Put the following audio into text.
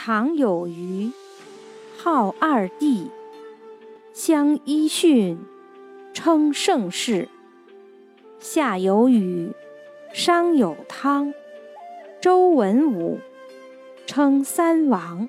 唐有虞号二帝相揖逊。称盛世。夏有禹商有汤。周文武。称三王。